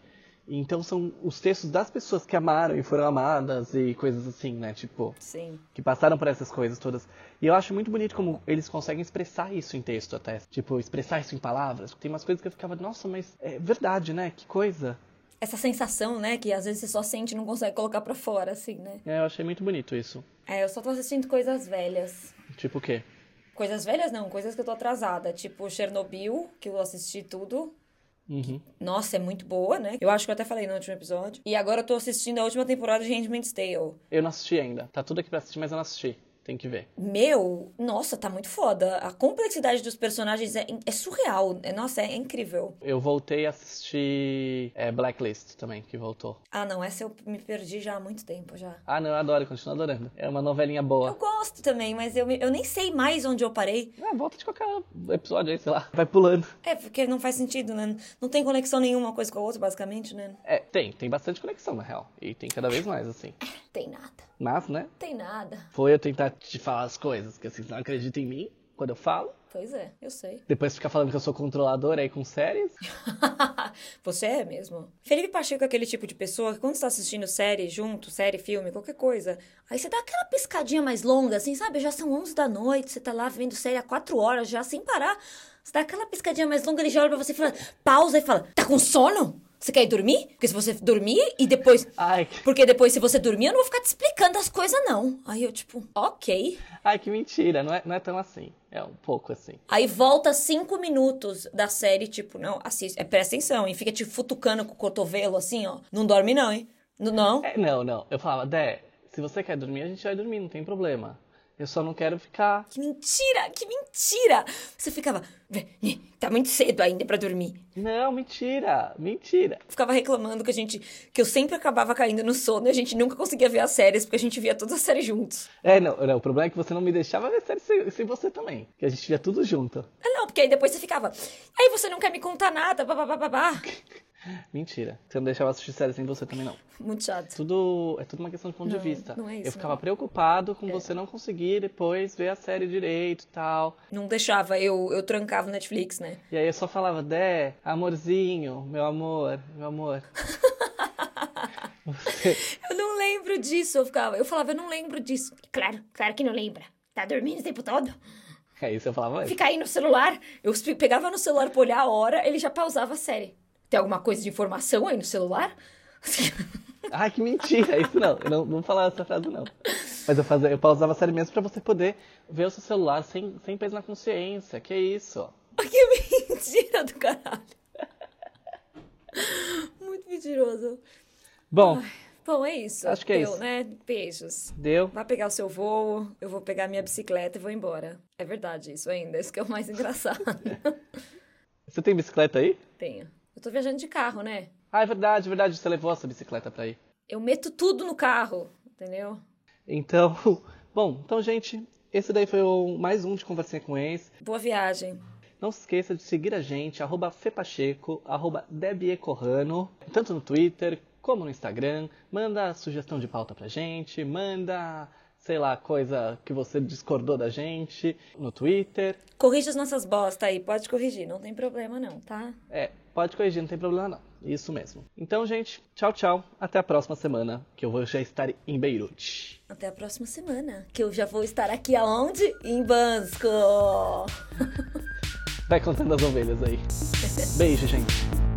A: Então são os textos das pessoas que amaram e foram amadas e coisas assim, né? Tipo,
B: Sim.
A: que passaram por essas coisas todas. E eu acho muito bonito como eles conseguem expressar isso em texto até. Tipo, expressar isso em palavras. Tem umas coisas que eu ficava, nossa, mas é verdade, né? Que coisa.
B: Essa sensação, né, que às vezes você só sente e não consegue colocar pra fora, assim, né?
A: É, eu achei muito bonito isso.
B: É, eu só tô assistindo coisas velhas.
A: Tipo o quê?
B: Coisas velhas não, coisas que eu tô atrasada. Tipo Chernobyl, que eu assisti tudo.
A: Uhum.
B: Nossa, é muito boa, né? Eu acho que eu até falei no último episódio. E agora eu tô assistindo a última temporada de Handmaid's Tale.
A: Eu não assisti ainda. Tá tudo aqui pra assistir, mas eu não assisti. Tem que ver.
B: Meu, nossa, tá muito foda. A complexidade dos personagens é, é surreal. É, nossa, é, incrível.
A: Eu voltei a assistir é, Blacklist também, que voltou.
B: Ah, não, essa eu me perdi já há muito tempo já.
A: Ah, não, eu adoro, eu continuo adorando. É uma novelinha
B: Eu
A: boa.
B: gosto também, mas eu, eu nem sei mais onde eu parei.
A: Ah, volta de qualquer episódio aí, sei lá. Vai pulando.
B: É, porque não faz sentido, né? Não tem conexão nenhuma uma coisa com a outra, basicamente, né?
A: É, tem, tem bastante conexão, na real. E tem cada vez mais, assim.
B: Tem nada.
A: Mas, né?
B: Tem nada.
A: Foi eu tentar te falar as coisas, que assim, não acredita em mim quando eu falo.
B: Pois é, eu sei.
A: Depois ficar falando que eu sou controlador aí com séries.
B: Você é mesmo. Felipe Pacheco é aquele tipo de pessoa que quando está assistindo série junto, série, filme, qualquer coisa, aí você dá aquela piscadinha mais longa, assim, sabe? Já são 11 da noite, você tá lá vendo série há 4 horas já, sem parar. Você dá aquela piscadinha mais longa, ele já olha pra você e fala, pausa e fala, tá com sono? Você quer ir dormir? Porque se você dormir e depois...
A: Ai, que,
B: Porque depois, se você dormir, eu não vou ficar te explicando as coisas, não. Aí eu, tipo, ok.
A: ai, que mentira. Não é, não é tão assim. É um pouco assim.
B: Aí volta cinco minutos da série, tipo, não, assiste, é, presta atenção, e fica te futucando com o cotovelo, assim, ó. Não dorme não, hein? N- Não.
A: É, não, não. Eu falava, Dé, se você quer dormir, a gente vai dormir, não tem problema. Eu só não quero ficar.
B: Que mentira, que mentira! Você ficava, "Né, tá muito cedo ainda pra dormir.
A: Não, mentira, mentira.
B: Ficava reclamando que a gente, que eu sempre acabava caindo no sono e a gente nunca conseguia ver as séries, porque a gente via todas as séries juntos.
A: É, não, não, o problema é que você não me deixava ver série sem, sem você também. Que a gente via tudo junto.
B: Ah, não, porque aí depois você ficava, aí você não quer me contar nada, babá.
A: Mentira. Você não deixava assistir série sem você também, não.
B: Muito chato.
A: Tudo. É tudo uma questão de ponto
B: Não,
A: de vista.
B: não é isso,
A: Eu ficava
B: não.
A: preocupado com você não conseguir depois ver a série direito e tal.
B: Não deixava, eu, eu trancava o Netflix, né?
A: E aí eu só falava, Dé, amorzinho, meu amor, meu amor. Você.
B: Eu não lembro disso, eu ficava, eu falava, eu não lembro disso.
C: Claro, claro que não lembra. Tá dormindo o tempo todo?
A: É isso eu falava.
B: Ficar aí no celular. Eu pegava no celular pra olhar a hora, ele já pausava a série. Tem alguma coisa de informação aí no celular?
A: Ai, que mentira, isso não. Eu não, não falava essa frase, não. Mas eu, fazia, eu pausava a série mesmo pra você poder ver o seu celular sem, sem peso na consciência. Que isso?
B: Que mentira do caralho. Muito mentiroso.
A: Bom,
B: Ai, bom, é isso.
A: Acho que é
B: Deu,
A: isso.
B: né? Beijos.
A: deu.
B: Vai pegar o seu voo, eu vou pegar minha bicicleta e vou embora. É verdade isso ainda, isso que é o mais engraçado.
A: Você tem bicicleta aí?
B: Tenho. Tô viajando de carro, né?
A: Ah, é verdade, verdade. Você levou a sua bicicleta pra ir.
B: Eu meto tudo no carro, entendeu?
A: Então, bom, então, gente, esse daí foi o mais um de Conversinha com Ex.
B: Boa viagem.
A: Não se esqueça de seguir a gente, arroba Fepacheco, arroba Debiecorrano, tanto no Twitter como no Instagram. Manda sugestão de pauta pra gente, manda, sei lá, coisa que você discordou da gente no Twitter.
B: Corrige as nossas bosta aí, pode corrigir, não tem problema não, tá?
A: É, pode corrigir, não tem problema não. Isso mesmo. Então, gente, tchau, tchau. Até a próxima semana, que eu vou já estar em Beirute.
B: Até a próxima semana, que eu já vou estar aqui aonde? Em Bansko!
A: Vai contando as ovelhas aí. Beijo, gente.